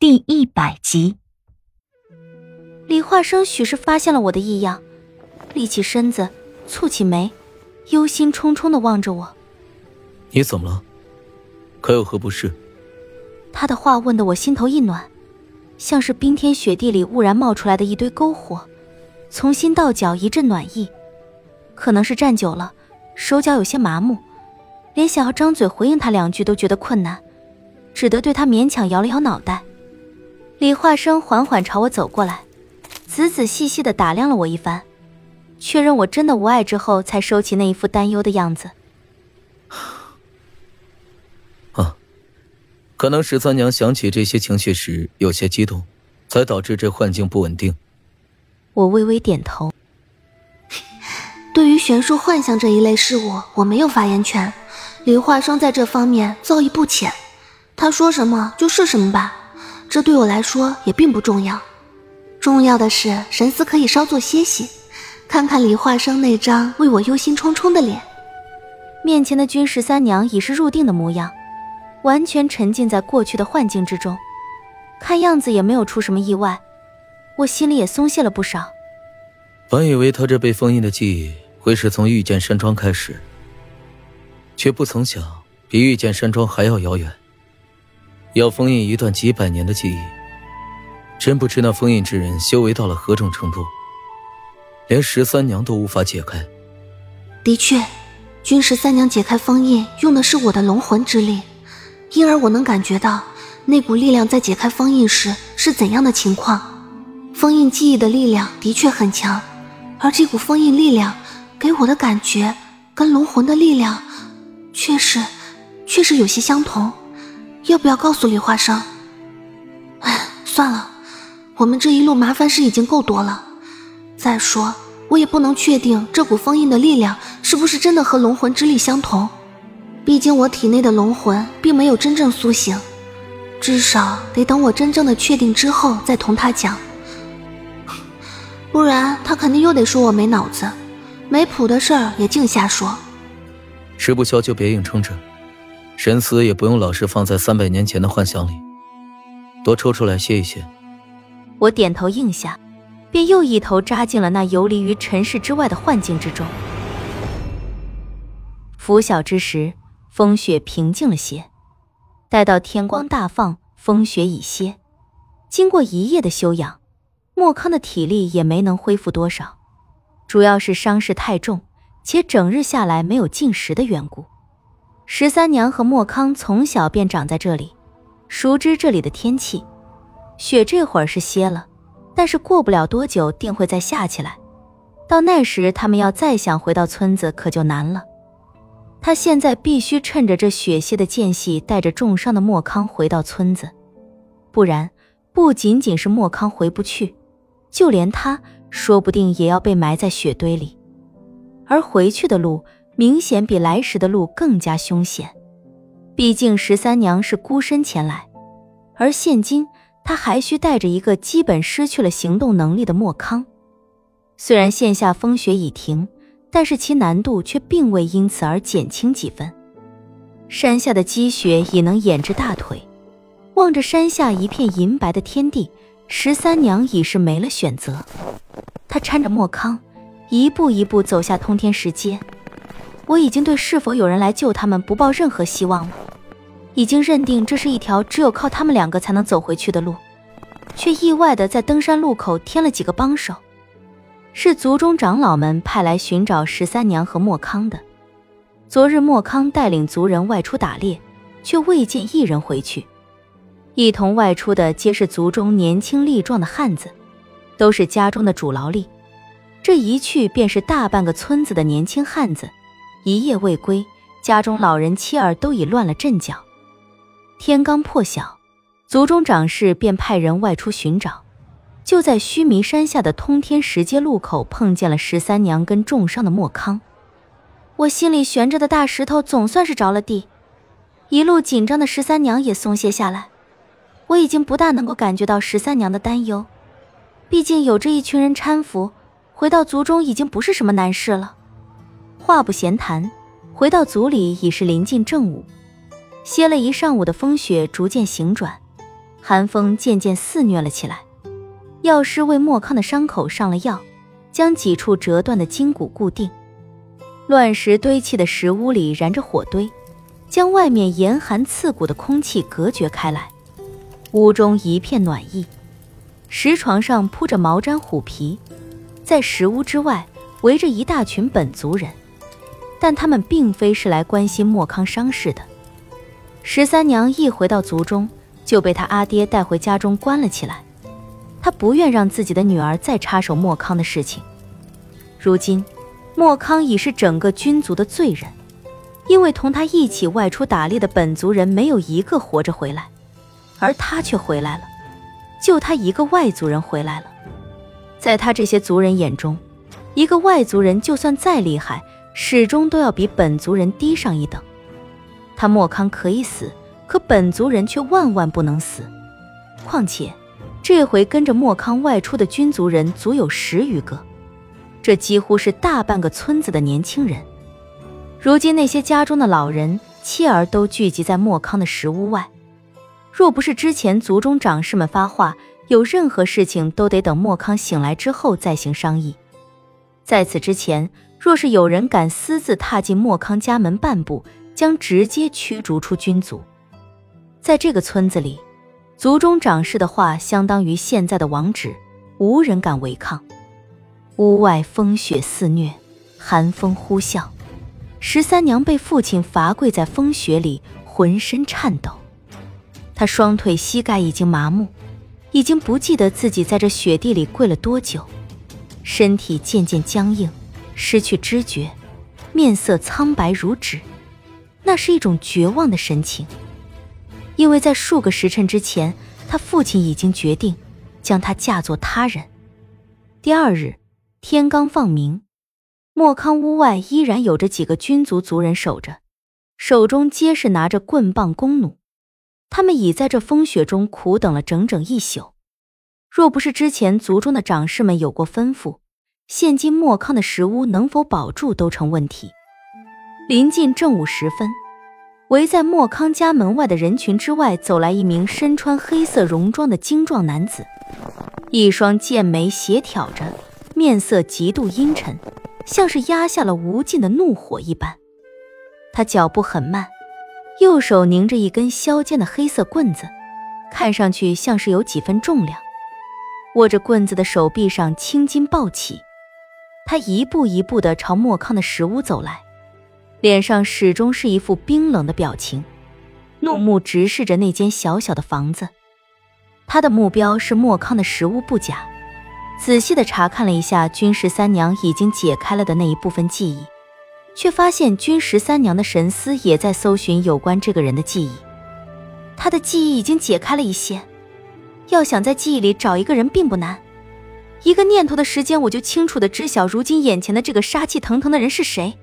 第一百集，李化生许是发现了我的异样，立起身子，蹙起眉，忧心忡忡的望着我。你怎么了？可有何不适？他的话问得我心头一暖，像是冰天雪地里忽然冒出来的一堆篝火，从心到脚一阵暖意。可能是站久了，手脚有些麻木，连想要张嘴回应他两句都觉得困难，只得对他勉强摇了摇脑袋。李化生缓缓朝我走过来，仔仔细细的打量了我一番，确认我真的无碍之后，才收起那一副担忧的样子。啊，可能十三娘想起这些情绪时有些激动，才导致这幻境不稳定。我微微点头。对于玄术幻象这一类事物，我没有发言权。李化生在这方面造诣不浅，他说什么就是什么吧。这对我来说也并不重要，重要的是神思可以稍作歇息，看看李化生那张为我忧心忡忡的脸。面前的君十三娘已是入定的模样，完全沉浸在过去的幻境之中，看样子也没有出什么意外，我心里也松懈了不少。本以为他这被封印的记忆会是从御剑山庄开始，却不曾想比御剑山庄还要遥远。要封印一段几百年的记忆，真不知那封印之人修为到了何种程度，连十三娘都无法解开。的确，君十三娘解开封印用的是我的龙魂之力，因而我能感觉到那股力量在解开封印时是怎样的情况。封印记忆的力量的确很强，而这股封印力量给我的感觉跟龙魂的力量，确实，确实有些相同。要不要告诉李化生？哎，算了，我们这一路麻烦事已经够多了。再说，我也不能确定这股封印的力量是不是真的和龙魂之力相同。毕竟我体内的龙魂并没有真正苏醒，至少得等我真正的确定之后再同他讲。不然他肯定又得说我没脑子，没谱的事儿也净瞎说。吃不消就别硬撑着。神思也不用老是放在三百年前的幻想里，多抽出来歇一歇。我点头应下，便又一头扎进了那游离于尘世之外的幻境之中。拂晓之时，风雪平静了些。待到天光大放，风雪已歇。经过一夜的休养，莫康的体力也没能恢复多少，主要是伤势太重，且整日下来没有进食的缘故。十三娘和莫康从小便长在这里，熟知这里的天气。雪这会儿是歇了，但是过不了多久定会再下起来。到那时，他们要再想回到村子，可就难了。他现在必须趁着这雪歇的间隙，带着重伤的莫康回到村子，不然不仅仅是莫康回不去，就连他说不定也要被埋在雪堆里。而回去的路。明显比来时的路更加凶险，毕竟十三娘是孤身前来，而现今她还需带着一个基本失去了行动能力的莫康。虽然线下风雪已停，但是其难度却并未因此而减轻几分。山下的积雪已能掩至大腿，望着山下一片银白的天地，十三娘已是没了选择。她搀着莫康，一步一步走下通天石阶。我已经对是否有人来救他们不抱任何希望了，已经认定这是一条只有靠他们两个才能走回去的路，却意外的在登山路口添了几个帮手，是族中长老们派来寻找十三娘和莫康的。昨日莫康带领族人外出打猎，却未见一人回去，一同外出的皆是族中年轻力壮的汉子，都是家中的主劳力，这一去便是大半个村子的年轻汉子。一夜未归，家中老人妻儿都已乱了阵脚。天刚破晓，族中长事便派人外出寻找，就在须弥山下的通天石阶路口碰见了十三娘跟重伤的莫康。我心里悬着的大石头总算是着了地，一路紧张的十三娘也松懈下来。我已经不大能够感觉到十三娘的担忧，毕竟有这一群人搀扶，回到族中已经不是什么难事了。话不闲谈，回到族里已是临近正午，歇了一上午的风雪逐渐行转，寒风渐渐肆虐了起来。药师为莫康的伤口上了药，将几处折断的筋骨固定。乱石堆砌的石屋里燃着火堆，将外面严寒刺骨的空气隔绝开来。屋中一片暖意，石床上铺着毛毡虎皮，在石屋之外围着一大群本族人，但他们并非是来关心莫康伤势的。十三娘一回到族中，就被他阿爹带回家中关了起来。她不愿让自己的女儿再插手莫康的事情。如今，莫康已是整个军族的罪人，因为同他一起外出打猎的本族人没有一个活着回来。而他却回来了，就他一个外族人回来了。在他这些族人眼中，一个外族人就算再厉害，始终都要比本族人低上一等。他莫康可以死，可本族人却万万不能死。况且，这回跟着莫康外出的军族人足有十余个，这几乎是大半个村子的年轻人。如今那些家中的老人、妻儿都聚集在莫康的石屋外。若不是之前族中长士们发话，有任何事情都得等莫康醒来之后再行商议。在此之前，若是有人敢私自踏进莫康家门半步，将直接驱逐出军族。在这个村子里，族中长士的话相当于现在的王旨，无人敢违抗。屋外风雪肆虐，寒风呼啸，十三娘被父亲罚跪在风雪里，浑身颤抖。她双腿、膝盖已经麻木，已经不记得自己在这雪地里跪了多久，身体渐渐僵硬，失去知觉，面色苍白如纸，那是一种绝望的神情。因为在数个时辰之前，他父亲已经决定将她嫁作他人。第二日天刚放明，莫康屋外依然有着几个军族族人守着，手中皆是拿着棍棒弓弩。他们已在这风雪中苦等了整整一宿，若不是之前族中的长士们有过吩咐，现今莫康的石屋能否保住都成问题。临近正午时分，围在莫康家门外的人群之外走来一名身穿黑色戎装的精壮男子，一双剑眉斜挑着，面色极度阴沉，像是压下了无尽的怒火一般。他脚步很慢。右手拧着一根削尖的黑色棍子，看上去像是有几分重量。握着棍子的手臂上青筋暴起，他一步一步的朝莫康的石屋走来，脸上始终是一副冰冷的表情，怒目直视着那间小小的房子。他的目标是莫康的石屋不假，仔细的查看了一下君十三娘已经解开了的那一部分记忆。却发现君十三娘的神思也在搜寻有关这个人的记忆，他的记忆已经解开了一些。要想在记忆里找一个人并不难，一个念头的时间，我就清楚的知晓如今眼前的这个杀气腾腾的人是谁。